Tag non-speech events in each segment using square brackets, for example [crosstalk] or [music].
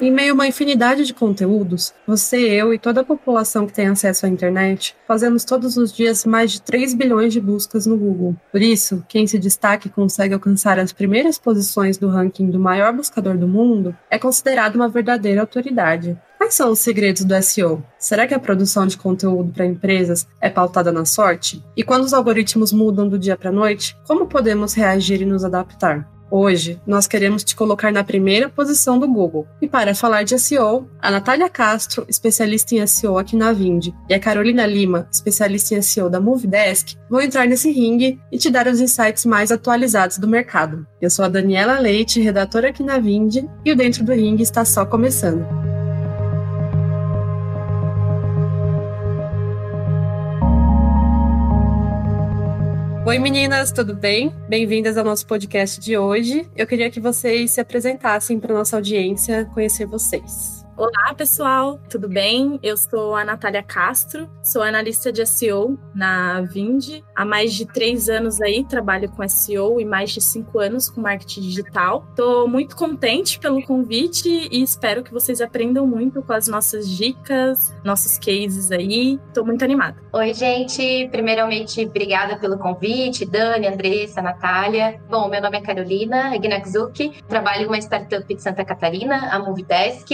Em meio a uma infinidade de conteúdos, você, eu e toda a população que tem acesso à internet fazemos todos os dias mais de 3 bilhões de buscas no Google. Por isso, quem se destaca e consegue alcançar as primeiras posições do ranking do maior buscador do mundo é considerado uma verdadeira autoridade. Quais são os segredos do SEO? Será que a produção de conteúdo para empresas é pautada na sorte? E quando os algoritmos mudam do dia para a noite, como podemos reagir e nos adaptar? Hoje, nós queremos te colocar na primeira posição do Google. E para falar de SEO, a Natália Castro, especialista em SEO aqui na Vind, e a Carolina Lima, especialista em SEO da Movidesk, vão entrar nesse ringue e te dar os insights mais atualizados do mercado. Eu sou a Daniela Leite, redatora aqui na Vind, e o Dentro do Ringue está só começando. Oi meninas, tudo bem? Bem-vindas ao nosso podcast de hoje. Eu queria que vocês se apresentassem para nossa audiência conhecer vocês. Olá, pessoal, tudo bem? Eu sou a Natália Castro, sou analista de SEO na Vind. Há mais de três anos aí trabalho com SEO e mais de cinco anos com marketing digital. Estou muito contente pelo convite e espero que vocês aprendam muito com as nossas dicas, nossos cases aí. Estou muito animada. Oi, gente. Primeiramente, obrigada pelo convite, Dani, Andressa, Natália. Bom, meu nome é Carolina Ignakzuki, trabalho em uma startup de Santa Catarina, a Movidesk.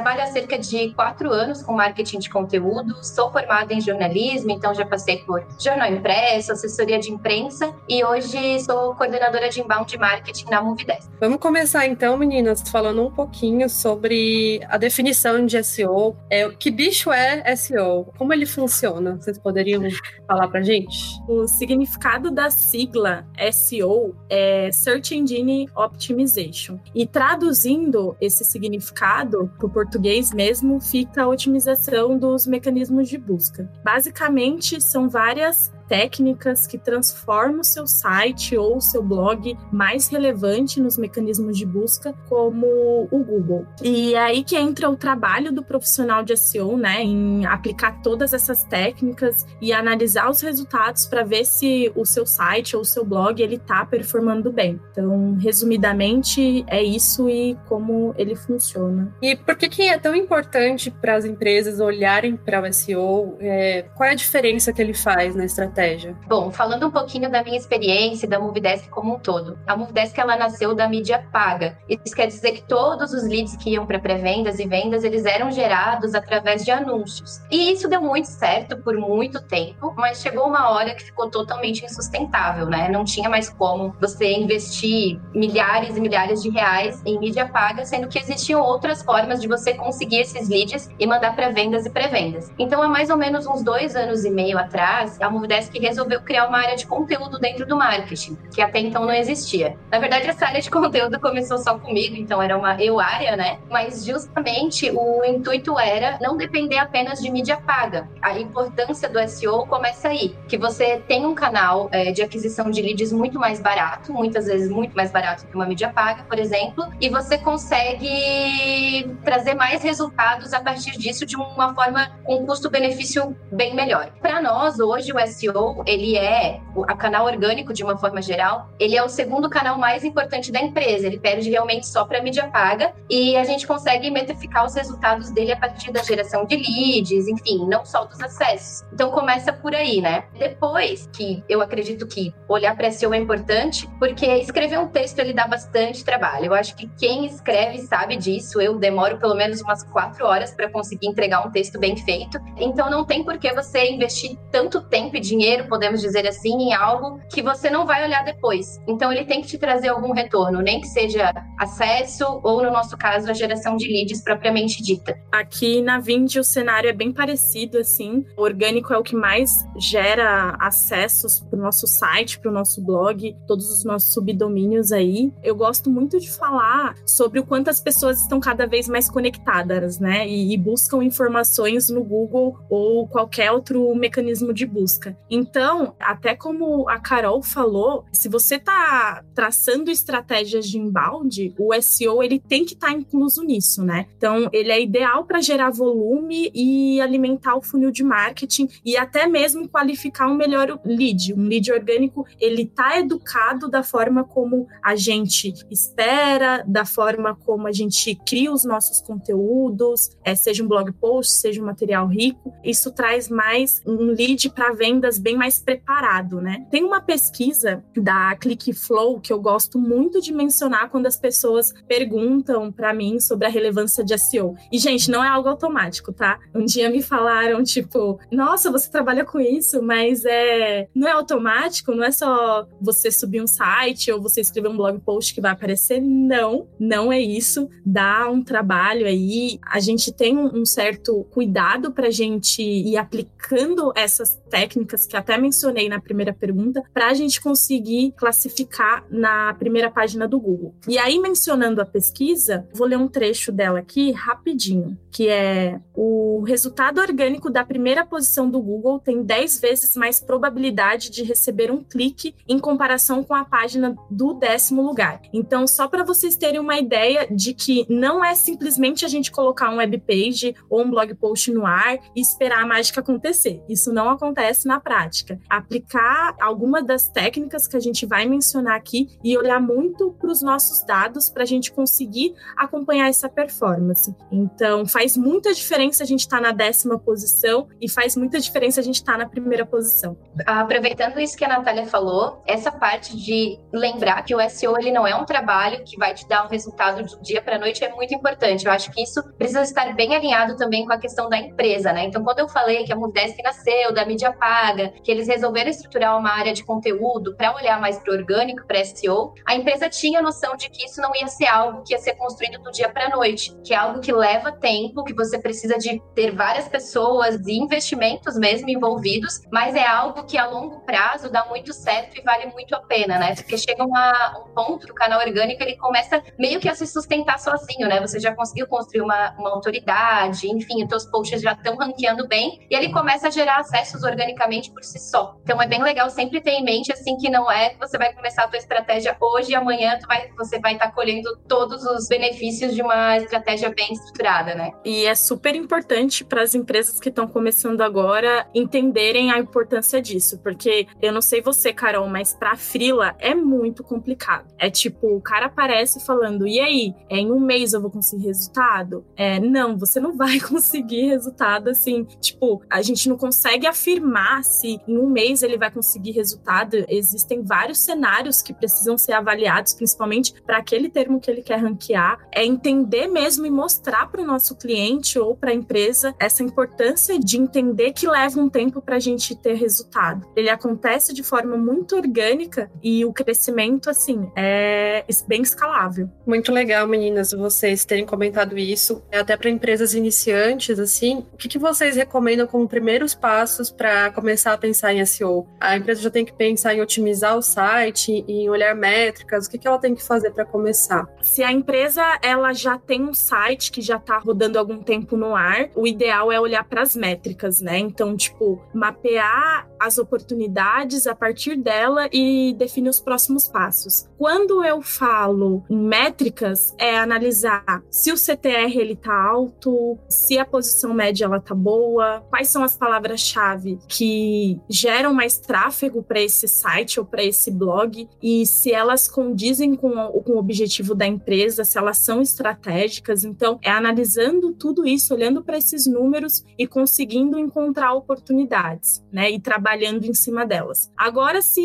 Trabalho há cerca de quatro anos com marketing de conteúdo, sou formada em jornalismo, então já passei por jornal impresso, assessoria de imprensa e hoje sou coordenadora de inbound marketing na Movidesk. Vamos começar então, meninas, falando um pouquinho sobre a definição de SEO. É, que bicho é SEO? Como ele funciona? Vocês poderiam falar pra gente? O significado da sigla SEO é Search Engine Optimization. E traduzindo esse significado para o português mesmo, fica a otimização dos mecanismos de busca. Basicamente, são várias técnicas que transformam o seu site ou o seu blog mais relevante nos mecanismos de busca, como o Google. E aí que entra o trabalho do profissional de SEO, né, em aplicar todas essas técnicas e analisar os resultados para ver se o seu site ou o seu blog ele está performando bem. Então, resumidamente, é isso e como ele funciona. E por que, que é tão importante para as empresas olharem para o SEO? É, qual é a diferença que ele faz na estratégia? Estratégia? Bom, falando um pouquinho da minha experiência da Movidesk como um todo. A Movidesk ela nasceu da mídia paga. Isso quer dizer que todos os leads que iam para pré-vendas e vendas, eles eram gerados através de anúncios. E isso deu muito certo por muito tempo, mas chegou uma hora que ficou totalmente insustentável, né? Não tinha mais como você investir milhares e milhares de reais em mídia paga, sendo que existiam outras formas de você conseguir esses leads e mandar para vendas e pré-vendas. Então, há mais ou menos uns dois anos e meio atrás, a Movidesk que resolveu criar uma área de conteúdo dentro do marketing, que até então não existia. Na verdade, essa área de [laughs] conteúdo começou só comigo, então era uma eu área, né? Mas justamente o intuito era não depender apenas de mídia paga. A importância do SEO começa aí, que você tem um canal é, de aquisição de leads muito mais barato, muitas vezes muito mais barato que uma mídia paga, por exemplo, e você consegue trazer mais resultados a partir disso de uma forma com custo-benefício bem melhor. Para nós, hoje, o SEO SEO, ele é, o canal orgânico de uma forma geral, ele é o segundo canal mais importante da empresa. Ele perde realmente só para mídia paga e a gente consegue metrificar os resultados dele a partir da geração de leads, enfim, não só dos acessos. Então começa por aí, né? Depois que eu acredito que olhar para SEO é importante, porque escrever um texto ele dá bastante trabalho. Eu acho que quem escreve sabe disso. Eu demoro pelo menos umas quatro horas para conseguir entregar um texto bem feito. Então não tem por que você investir tanto tempo e dinheiro dinheiro, podemos dizer assim, em algo que você não vai olhar depois. Então ele tem que te trazer algum retorno, nem que seja acesso ou, no nosso caso, a geração de leads propriamente dita. Aqui na Vind o cenário é bem parecido, assim. O orgânico é o que mais gera acessos para o nosso site, para o nosso blog, todos os nossos subdomínios aí. Eu gosto muito de falar sobre o quanto as pessoas estão cada vez mais conectadas, né? E, e buscam informações no Google ou qualquer outro mecanismo de busca. Então, até como a Carol falou, se você está traçando estratégias de inbound, o SEO ele tem que estar tá incluso nisso, né? Então, ele é ideal para gerar volume e alimentar o funil de marketing e até mesmo qualificar um melhor lead. Um lead orgânico, ele tá educado da forma como a gente espera, da forma como a gente cria os nossos conteúdos, é, seja um blog post, seja um material rico. Isso traz mais um lead para vendas bem mais preparado, né? Tem uma pesquisa da ClickFlow que eu gosto muito de mencionar quando as pessoas perguntam para mim sobre a relevância de SEO. E, gente, não é algo automático, tá? Um dia me falaram, tipo, nossa, você trabalha com isso, mas é não é automático, não é só você subir um site ou você escrever um blog post que vai aparecer. Não, não é isso. Dá um trabalho aí. A gente tem um certo cuidado para gente ir aplicando essas técnicas que até mencionei na primeira pergunta, para a gente conseguir classificar na primeira página do Google. E aí, mencionando a pesquisa, vou ler um trecho dela aqui rapidinho, que é o resultado orgânico da primeira posição do Google tem 10 vezes mais probabilidade de receber um clique em comparação com a página do décimo lugar. Então, só para vocês terem uma ideia de que não é simplesmente a gente colocar um web page ou um blog post no ar e esperar a mágica acontecer. Isso não acontece na prática. Aplicar alguma das técnicas que a gente vai mencionar aqui e olhar muito para os nossos dados para a gente conseguir acompanhar essa performance. Então, faz muita diferença a gente estar tá na décima posição e faz muita diferença a gente estar tá na primeira posição. Aproveitando isso que a Natália falou, essa parte de lembrar que o SEO ele não é um trabalho que vai te dar um resultado do dia para noite é muito importante. Eu acho que isso precisa estar bem alinhado também com a questão da empresa, né? Então, quando eu falei que a Modesk nasceu da mídia paga, que eles resolveram estruturar uma área de conteúdo para olhar mais para o orgânico, para SEO, a empresa tinha noção de que isso não ia ser algo que ia ser construído do dia para noite, que é algo que leva tempo, que você precisa de ter várias pessoas e investimentos mesmo envolvidos, mas é algo que a longo prazo dá muito certo e vale muito a pena, né? Porque chega uma, um ponto do canal orgânico, ele começa meio que a se sustentar sozinho, né? Você já conseguiu construir uma, uma autoridade, enfim, os seus posts já estão ranqueando bem, e ele começa a gerar acessos organicamente por si só. Então é bem legal sempre ter em mente, assim, que não é que você vai começar a tua estratégia hoje e amanhã vai, você vai estar tá colhendo todos os benefícios de uma estratégia bem estruturada, né? E é super importante para as empresas que estão começando agora entenderem a importância disso, porque eu não sei você, Carol, mas para frila é muito complicado. É tipo, o cara aparece falando: "E aí, em um mês eu vou conseguir resultado?" É, não, você não [laughs] vai conseguir resultado assim, tipo, a gente não consegue afirmar se em um mês ele vai conseguir resultado. Existem vários cenários que precisam ser avaliados, principalmente para aquele termo que ele quer ranquear. É entender mesmo e mostrar para o nosso cliente ou para a empresa essa importância de entender que leva um tempo para a gente ter resultado. Ele acontece de forma muito orgânica e o crescimento, assim, é bem escalável. Muito legal, meninas, vocês terem comentado isso. Até para empresas iniciantes, assim, o que, que vocês recomendam como primeiros passos para começar a pensar em SEO? A empresa já tem que pensar em otimizar o site, em olhar métricas, o que, que ela tem que fazer para começar? Se a empresa ela já tem um site que já está rodando algum tempo no ar, o ideal é olhar para as métricas, né? Então, tipo, mapear as oportunidades a partir dela e definir os próximos passos. Quando eu falo em métricas, é analisar se o CTR ele tá alto, se a posição média ela tá boa, quais são as palavras-chave que geram mais tráfego para esse site ou para esse blog e se elas condizem com o, com o objetivo da empresa, se elas são estratégicas. Então, é analisando tudo isso, olhando para esses números e conseguindo encontrar oportunidades, né? E trabalhando em cima delas. Agora, se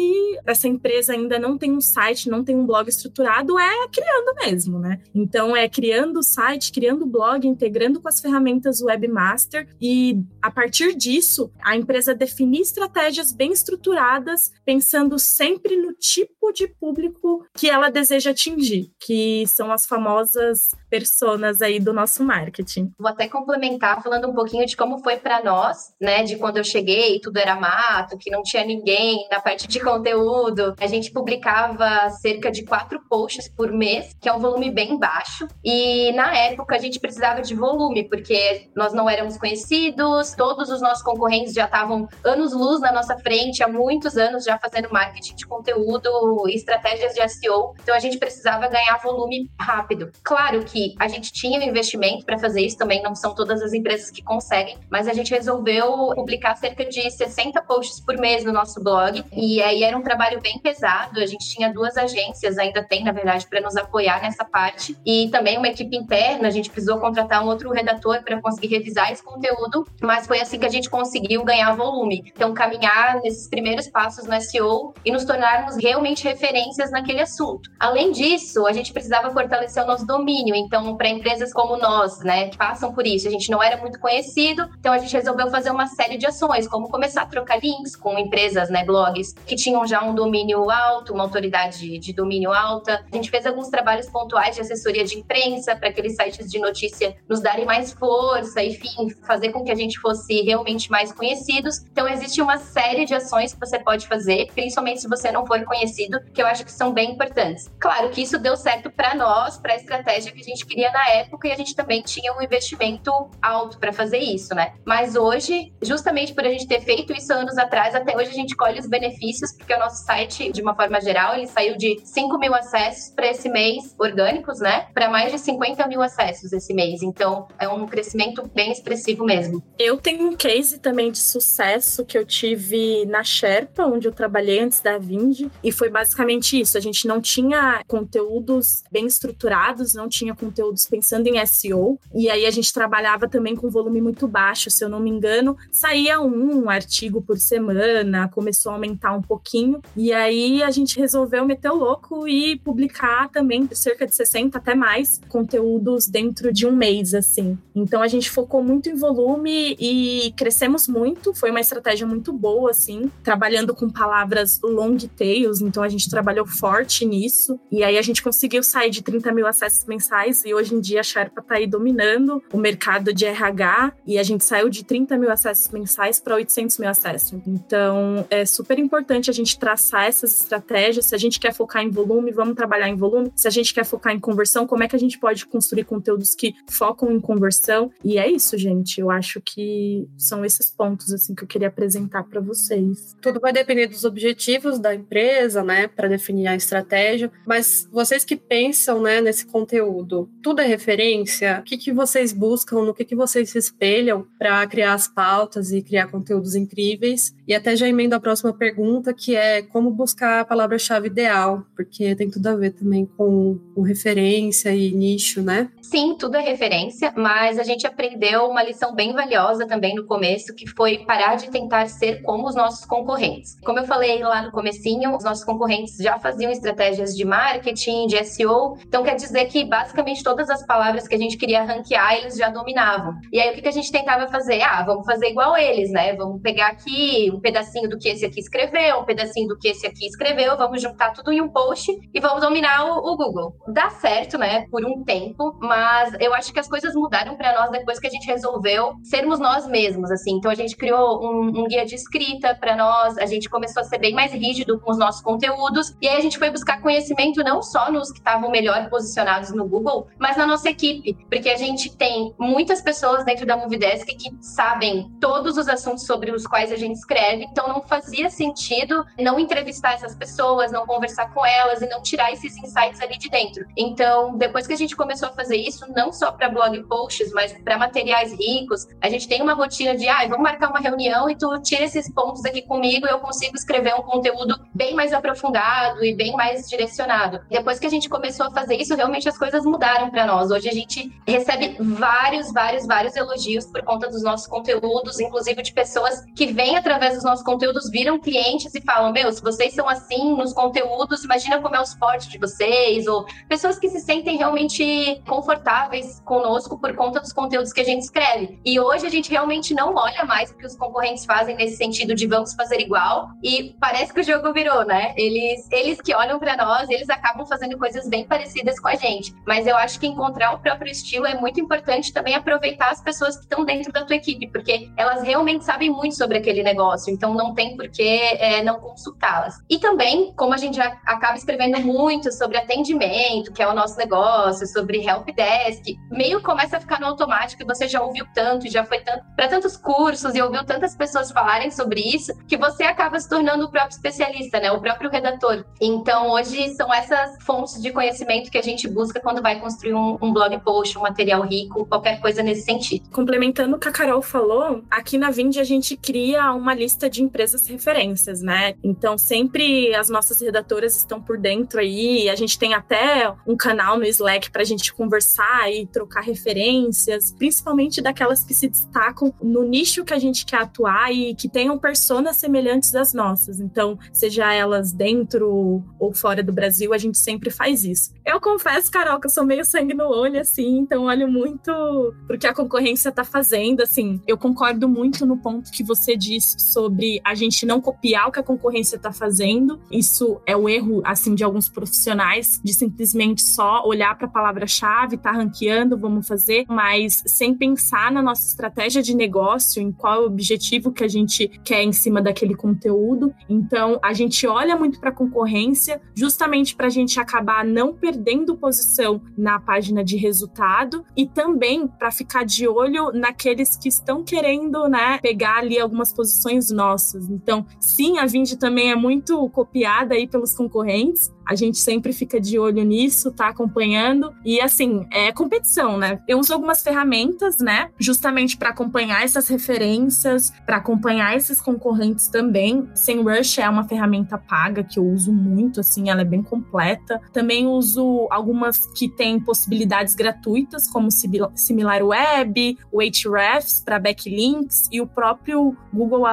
essa empresa ainda não tem um site, não tem um blog estruturado, é criando mesmo, né? Então, é criando o site, criando o blog, integrando com as ferramentas Webmaster e a partir disso, a empresa definir estratégias bem estruturadas, pensando sempre no tipo de público que ela deseja atingir, que são as famosas personas aí do nosso marketing. Vou até complementar falando um pouquinho de como foi para nós, né, de quando eu cheguei, tudo era mato, que não tinha ninguém na parte de conteúdo. A gente publicava cerca de quatro posts por mês, que é um volume bem baixo. E na época a gente precisava de volume, porque nós não éramos conhecidos, todos os nossos concorrentes já estavam anos anos-luz na nossa frente, há muitos anos já fazendo marketing de conteúdo e estratégias de SEO. Então a gente precisava ganhar volume rápido. Claro que a gente tinha um investimento para fazer isso também, não são todas as empresas que conseguem, mas a gente resolveu publicar cerca de 60 posts por mês no nosso blog. E aí era um trabalho bem pesado. A gente tinha duas agências, ainda tem, na verdade, para nos apoiar nessa parte. E também uma equipe interna, a gente precisou contratar um outro redator para conseguir revisar esse conteúdo, mas foi assim que a gente conseguiu ganhar volume. Então, caminhar nesses primeiros passos no SEO e nos tornarmos realmente referências naquele assunto. Além disso, a gente precisava fortalecer o nosso domínio. Então, para empresas como nós, né, que passam por isso, a gente não era muito conhecido, então a gente resolveu fazer uma série de ações, como começar a trocar links com empresas, né, blogs que tinham já um domínio alto, uma autoridade de domínio alta. A gente fez alguns trabalhos pontuais de assessoria de imprensa para aqueles sites de notícia nos darem mais força, enfim, fazer com que a gente fosse realmente mais conhecidos. Então, existe uma série de ações que você pode fazer, principalmente se você não for conhecido, que eu acho que são bem importantes. Claro que isso deu certo para nós, para a estratégia que a gente queria na época, e a gente também tinha um investimento alto para fazer isso, né? Mas hoje, justamente por a gente ter feito isso anos atrás, até hoje a gente colhe os benefícios, porque o nosso site, de uma forma geral, ele saiu de 5 mil acessos para esse mês, orgânicos, né? Para mais de 50 mil acessos esse mês. Então, é um crescimento bem expressivo mesmo. Eu tenho um case também de sucesso que eu tive na Sherpa, onde eu trabalhei antes da Vind, e foi basicamente isso. A gente não tinha conteúdos bem estruturados, não tinha conteúdos pensando em SEO, e aí a gente trabalhava também com volume muito baixo, se eu não me engano, saía um artigo por semana, começou a aumentar um pouquinho, e aí a gente resolveu meter o louco e publicar também cerca de 60 até mais conteúdos dentro de um mês, assim. Então a gente focou muito em volume e crescemos muito, foi uma estratégia muito boa, assim, trabalhando com palavras long tails, então a gente trabalhou forte nisso, e aí a gente conseguiu sair de 30 mil acessos mensais, e hoje em dia a Sherpa tá aí dominando o mercado de RH, e a gente saiu de 30 mil acessos mensais para 800 mil acessos. Então é super importante a gente traçar essas estratégias, se a gente quer focar em volume, vamos trabalhar em volume, se a gente quer focar em conversão, como é que a gente pode construir conteúdos que focam em conversão, e é isso, gente, eu acho que são esses pontos assim que eu queria apresentar para vocês. Tudo vai depender dos objetivos da empresa, né, para definir a estratégia. Mas vocês que pensam, né, nesse conteúdo, tudo é referência? O que, que vocês buscam? No que, que vocês se espelham para criar as pautas e criar conteúdos incríveis? E até já emendo a próxima pergunta, que é como buscar a palavra-chave ideal, porque tem tudo a ver também com, com referência e nicho, né? Sim, tudo é referência, mas a gente aprendeu uma lição bem valiosa também no começo, que foi parar de tentar ser como os nossos concorrentes. Como eu falei lá no comecinho, os nossos concorrentes já faziam estratégias de marketing, de SEO, então quer dizer que basicamente todas as palavras que a gente queria ranquear, eles já dominavam. E aí o que a gente tentava fazer? Ah, vamos fazer igual eles, né? Vamos pegar aqui um pedacinho do que esse aqui escreveu, um pedacinho do que esse aqui escreveu, vamos juntar tudo em um post e vamos dominar o, o Google. Dá certo, né, por um tempo, mas eu acho que as coisas mudaram para nós depois que a gente resolveu sermos nós mesmos, assim. Então a gente criou um, um guia de escrita para nós, a gente começou a ser bem mais rígido com os nossos conteúdos e aí a gente foi buscar conhecimento não só nos que estavam melhor posicionados no Google, mas na nossa equipe, porque a gente tem muitas pessoas dentro da Movidesk que sabem todos os assuntos sobre os quais a gente escreve, então não fazia sentido não entrevistar essas pessoas, não conversar com elas e não tirar esses insights ali de dentro. Então, depois que a gente começou a fazer isso não só para blog posts, mas para materiais ricos. A gente tem uma rotina de, ah, vamos marcar uma reunião e tu tira esses pontos aqui comigo e eu consigo escrever um conteúdo bem mais aprofundado e bem mais direcionado. Depois que a gente começou a fazer isso, realmente as coisas mudaram para nós. Hoje a gente recebe vários, vários, vários elogios por conta dos nossos conteúdos, inclusive de pessoas que vêm através dos nossos conteúdos, viram clientes e falam: Meu, se vocês são assim nos conteúdos, imagina como é o suporte de vocês, ou pessoas que se sentem realmente confortáveis conosco por conta dos conteúdos que a gente escreve. E hoje a gente realmente não olha mais o que os concorrentes fazem nesse sentido de vamos fazer igual. E parece que o jogo virou, né? Eles, eles que olham para nós, eles acabam fazendo coisas bem parecidas com a gente. Mas eu acho que encontrar o próprio estilo é muito importante também aproveitar as pessoas que estão dentro da tua equipe, porque elas realmente sabem muito sobre aquele negócio. Então não tem por que é, não consultá-las. E também, como a gente já acaba escrevendo muito sobre atendimento, que é o nosso negócio, sobre help desk, meio começa a ficar no automático e você já ouviu tanto, já foi tanto para tantos cursos e ouviu tantas pessoas falar falarem sobre isso, que você acaba se tornando o próprio especialista, né? O próprio redator. Então, hoje são essas fontes de conhecimento que a gente busca quando vai construir um, um blog post, um material rico, qualquer coisa nesse sentido. Complementando o que a Carol falou, aqui na Vind a gente cria uma lista de empresas referências, né? Então, sempre as nossas redatoras estão por dentro aí. A gente tem até um canal no Slack para a gente conversar e trocar referências, principalmente daquelas que se destacam no nicho que a gente quer atuar e que tenham personas semelhantes às nossas. Então, seja elas dentro ou fora do Brasil, a gente sempre faz isso. Eu confesso, Carol, que eu sou meio sangue no olho, assim, então olho muito porque a concorrência tá fazendo. Assim, eu concordo muito no ponto que você disse sobre a gente não copiar o que a concorrência tá fazendo. Isso é o erro, assim, de alguns profissionais, de simplesmente só olhar para a palavra-chave, tá ranqueando, vamos fazer, mas sem pensar na nossa estratégia de negócio, em qual é o objetivo que a gente quer em cima daquele conteúdo. Então, a gente olha muito para a concorrência, justamente para a gente acabar não perdendo posição na página de resultado e também para ficar de olho naqueles que estão querendo, né, pegar ali algumas posições nossas. Então, sim, a Vind também é muito copiada aí pelos concorrentes, a gente sempre fica de olho nisso, tá acompanhando. E assim, é competição, né? Eu uso algumas ferramentas, né? Justamente para acompanhar essas referências, para acompanhar esses concorrentes também. SEMrush é uma ferramenta paga que eu uso muito, assim, ela é bem completa. Também uso algumas que têm possibilidades gratuitas, como SimilarWeb, o Ahrefs para backlinks e o próprio Google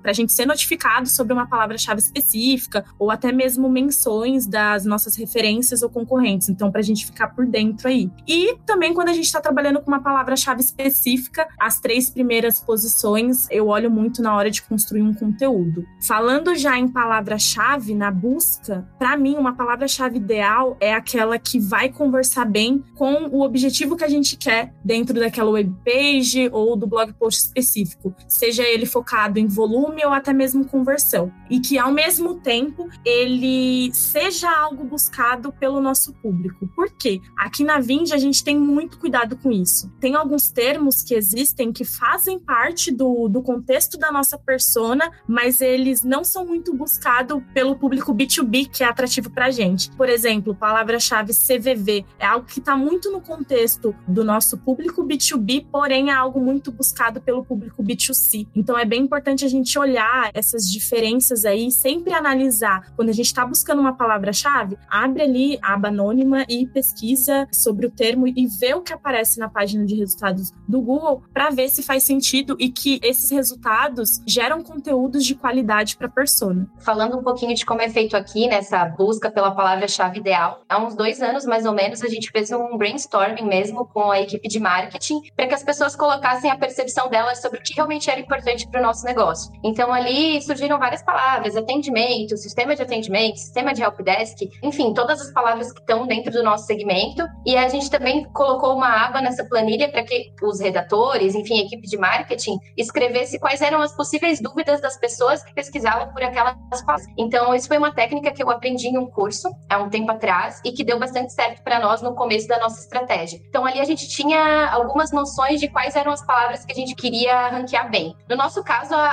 Para a gente ser notificado sobre uma palavra-chave específica ou até mesmo menções das nossas referências ou concorrentes. Então, para a gente ficar por dentro aí. E também quando a gente está trabalhando com uma palavra-chave específica, as três primeiras posições eu olho muito na hora de construir um conteúdo. Falando já em palavra-chave na busca, para mim uma palavra-chave ideal é aquela que vai conversar bem com o objetivo que a gente quer dentro daquela web page ou do blog post específico, seja ele focado em volume ou até mesmo conversão, e que ao mesmo tempo ele seja algo buscado pelo nosso público. Por quê? Aqui na Vind a gente tem muito cuidado com isso. Tem alguns termos que existem que fazem parte do, do contexto da nossa persona, mas eles não são muito buscados pelo público B2B, que é atrativo para gente. Por exemplo, palavra-chave CVV é algo que está muito no contexto do nosso público B2B, porém é algo muito buscado pelo público B2C. Então é bem importante a gente olhar essas diferenças aí, sempre analisar quando a gente está buscando uma palavra palavra-chave, abre ali a aba anônima e pesquisa sobre o termo e vê o que aparece na página de resultados do Google para ver se faz sentido e que esses resultados geram conteúdos de qualidade para a persona. Falando um pouquinho de como é feito aqui nessa busca pela palavra-chave ideal, há uns dois anos mais ou menos a gente fez um brainstorming mesmo com a equipe de marketing para que as pessoas colocassem a percepção delas sobre o que realmente era importante para o nosso negócio. Então ali surgiram várias palavras: atendimento, sistema de atendimento, sistema de helpdesk Desk, enfim, todas as palavras que estão dentro do nosso segmento. E a gente também colocou uma aba nessa planilha para que os redatores, enfim, equipe de marketing, escrevesse quais eram as possíveis dúvidas das pessoas que pesquisavam por aquelas palavras. Então, isso foi uma técnica que eu aprendi em um curso há um tempo atrás e que deu bastante certo para nós no começo da nossa estratégia. Então, ali a gente tinha algumas noções de quais eram as palavras que a gente queria ranquear bem. No nosso caso, a,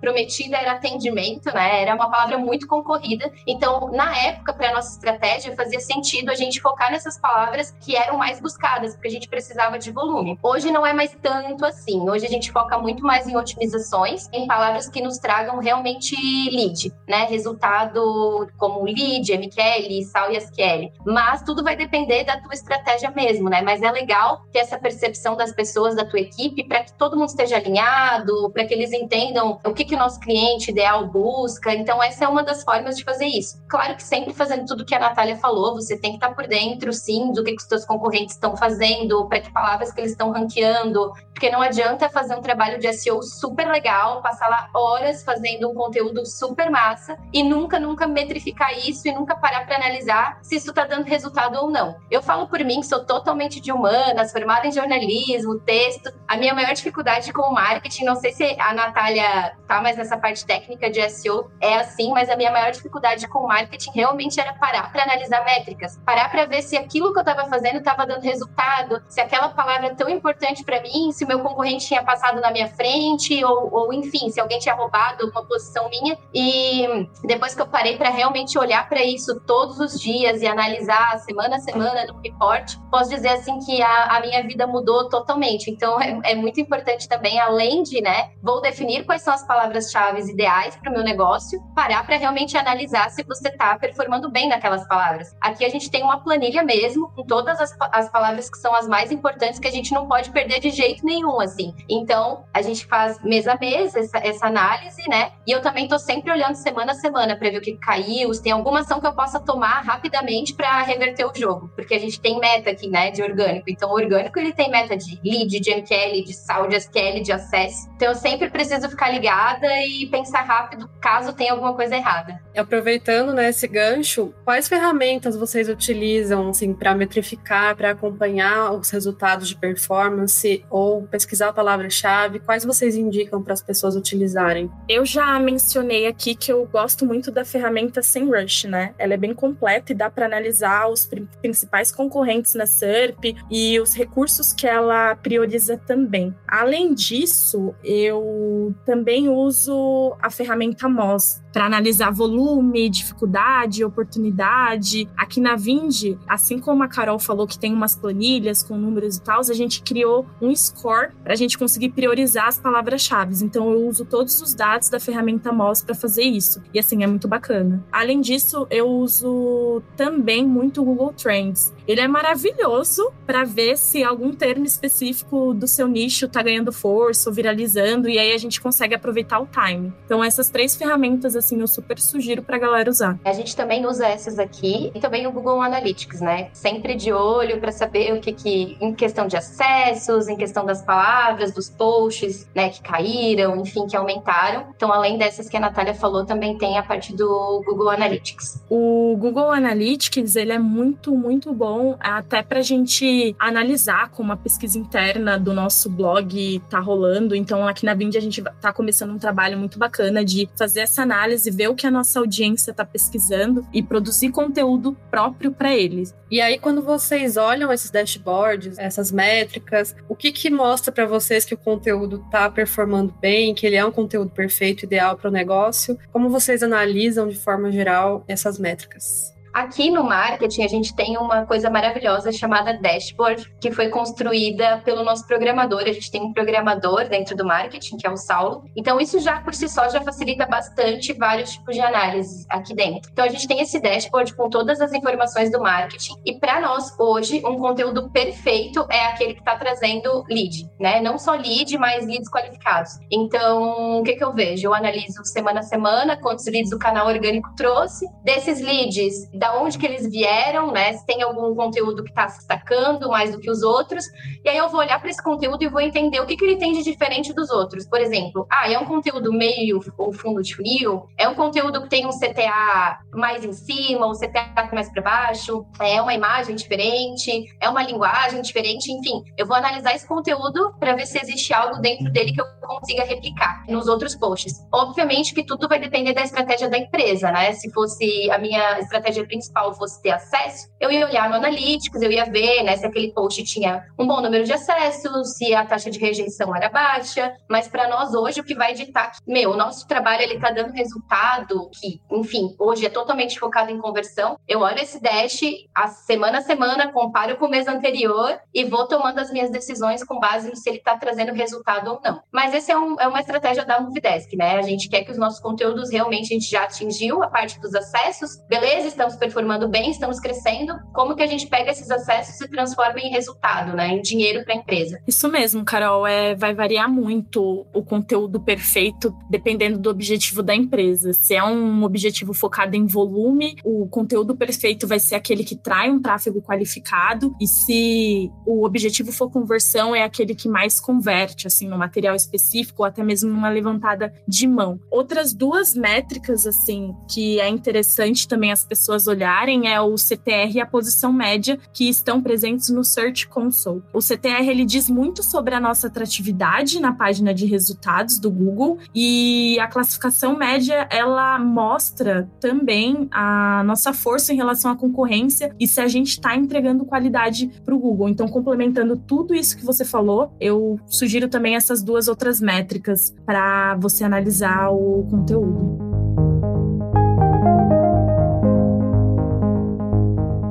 prometida era atendimento, né? Era uma palavra muito concorrida. Então, na época, para nossa estratégia, fazia sentido a gente focar nessas palavras que eram mais buscadas, porque a gente precisava de volume. Hoje não é mais tanto assim. Hoje a gente foca muito mais em otimizações, em palavras que nos tragam realmente lead, né? Resultado como lead, MQL, SAL e SQL. Mas tudo vai depender da tua estratégia mesmo, né? Mas é legal ter essa percepção das pessoas da tua equipe para que todo mundo esteja alinhado, para que eles entendam o que, que o nosso cliente ideal busca. Então, essa é uma das formas de fazer isso. Claro que sempre fazendo tudo que a Natália falou, você tem que estar por dentro, sim, do que, que os seus concorrentes estão fazendo, para que palavras que eles estão ranqueando, porque não adianta fazer um trabalho de SEO super legal, passar lá horas fazendo um conteúdo super massa e nunca, nunca metrificar isso e nunca parar para analisar se isso está dando resultado ou não. Eu falo por mim, que sou totalmente de humanas, formada em jornalismo, texto. A minha maior dificuldade com o marketing, não sei se a Natália tá mais nessa parte técnica de SEO, é assim, mas a minha maior dificuldade com marketing realmente era parar para analisar métricas, parar para ver se aquilo que eu estava fazendo estava dando resultado, se aquela palavra tão importante para mim, se o meu concorrente tinha passado na minha frente, ou, ou enfim, se alguém tinha roubado uma posição minha. E depois que eu parei para realmente olhar para isso todos os dias e analisar semana a semana no report, posso dizer assim que a, a minha vida mudou totalmente. Então é, é muito importante também, além de, né, vou definir quais são as palavras-chave ideais para o meu negócio, parar para realmente analisar se você está performando bem naquelas palavras. Aqui a gente tem uma planilha mesmo, com todas as, as palavras que são as mais importantes que a gente não pode perder de jeito nenhum, assim. Então, a gente faz mês a mês essa, essa análise, né? E eu também tô sempre olhando semana a semana para ver o que caiu, se tem alguma ação que eu possa tomar rapidamente para reverter o jogo, porque a gente tem meta aqui, né, de orgânico. Então, o orgânico ele tem meta de lead, de MQL, de saúde, de SQL, de acesso. Então, eu sempre preciso ficar ligada e pensar rápido caso tenha alguma coisa errada. Aproveitando né, esse gancho, quais ferramentas vocês utilizam assim, para metrificar, para acompanhar os resultados de performance ou pesquisar a palavra-chave? Quais vocês indicam para as pessoas utilizarem? Eu já mencionei aqui que eu gosto muito da ferramenta SEMrush, né? Ela é bem completa e dá para analisar os principais concorrentes na SERP e os recursos que ela prioriza também. Além disso, eu também uso a ferramenta MOS para analisar volume, dificuldade, oportunidade. Aqui na Vind, assim como a Carol falou que tem umas planilhas com números e tal, a gente criou um score para a gente conseguir priorizar as palavras-chave. Então eu uso todos os dados da ferramenta MOS para fazer isso. E assim, é muito bacana. Além disso, eu uso também muito o Google Trends. Ele é maravilhoso para ver se algum termo específico do seu nicho está ganhando força ou viralizando, e aí a gente consegue aproveitar o time. Então, essas três ferramentas, assim, eu super sugiro para a galera usar. A gente também usa essas aqui e também o Google Analytics, né? Sempre de olho para saber o que, que, em questão de acessos, em questão das palavras, dos posts, né, que caíram, enfim, que aumentaram. Então, além dessas que a Natália falou, também tem a parte do Google Analytics. O Google Analytics, ele é muito, muito bom até para a gente analisar como a pesquisa interna do nosso blog está rolando. Então, aqui na Bind a gente está começando um trabalho muito bacana de fazer essa análise, ver o que a nossa audiência está pesquisando e produzir conteúdo próprio para eles. E aí, quando vocês olham esses dashboards, essas métricas, o que, que mostra para vocês que o conteúdo está performando bem, que ele é um conteúdo perfeito, ideal para o negócio? Como vocês analisam de forma geral essas métricas? Aqui no marketing, a gente tem uma coisa maravilhosa chamada dashboard, que foi construída pelo nosso programador. A gente tem um programador dentro do marketing, que é o Saulo. Então, isso já por si só já facilita bastante vários tipos de análise aqui dentro. Então, a gente tem esse dashboard com todas as informações do marketing. E para nós, hoje, um conteúdo perfeito é aquele que está trazendo lead, né? Não só lead, mas leads qualificados. Então, o que, que eu vejo? Eu analiso semana a semana quantos leads o canal orgânico trouxe. Desses leads, da onde que eles vieram, né? Se tem algum conteúdo que está se destacando mais do que os outros. E aí eu vou olhar para esse conteúdo e vou entender o que, que ele tem de diferente dos outros. Por exemplo, ah, é um conteúdo meio ou fundo de funil, é um conteúdo que tem um CTA mais em cima, um CTA mais para baixo, é uma imagem diferente, é uma linguagem diferente, enfim. Eu vou analisar esse conteúdo para ver se existe algo dentro dele que eu consiga replicar nos outros posts. Obviamente que tudo vai depender da estratégia da empresa, né? Se fosse a minha estratégia principal fosse ter acesso, eu ia olhar no Analytics, eu ia ver né, se aquele post tinha um bom número de acessos, se a taxa de rejeição era baixa, mas para nós hoje o que vai ditar que, meu, o nosso trabalho ele tá dando resultado que, enfim, hoje é totalmente focado em conversão. Eu olho esse dash a semana a semana, comparo com o mês anterior e vou tomando as minhas decisões com base no se ele está trazendo resultado ou não. Mas esse é, um, é uma estratégia da Movidesk, né? A gente quer que os nossos conteúdos realmente a gente já atingiu a parte dos acessos, beleza, estamos performando bem, estamos crescendo, como que a gente pega esses acessos e transforma em resultado, né, em dinheiro para a empresa? Isso mesmo, Carol, é, vai variar muito o conteúdo perfeito dependendo do objetivo da empresa. Se é um objetivo focado em volume, o conteúdo perfeito vai ser aquele que trai um tráfego qualificado, e se o objetivo for conversão, é aquele que mais converte, assim, no material específico ou até mesmo numa levantada de mão. Outras duas métricas, assim, que é interessante também as pessoas olharem é o CTR e a posição média que estão presentes no Search Console. O CTR ele diz muito sobre a nossa atratividade na página de resultados do Google e a classificação média ela mostra também a nossa força em relação à concorrência e se a gente está entregando qualidade para o Google. Então, complementando tudo isso que você falou, eu sugiro também essas duas outras métricas para você analisar o conteúdo.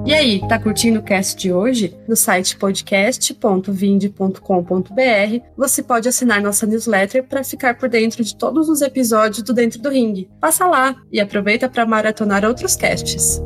E aí, tá curtindo o cast de hoje? No site podcast.vind.com.br você pode assinar nossa newsletter para ficar por dentro de todos os episódios do Dentro do Ring. Passa lá e aproveita para maratonar outros casts.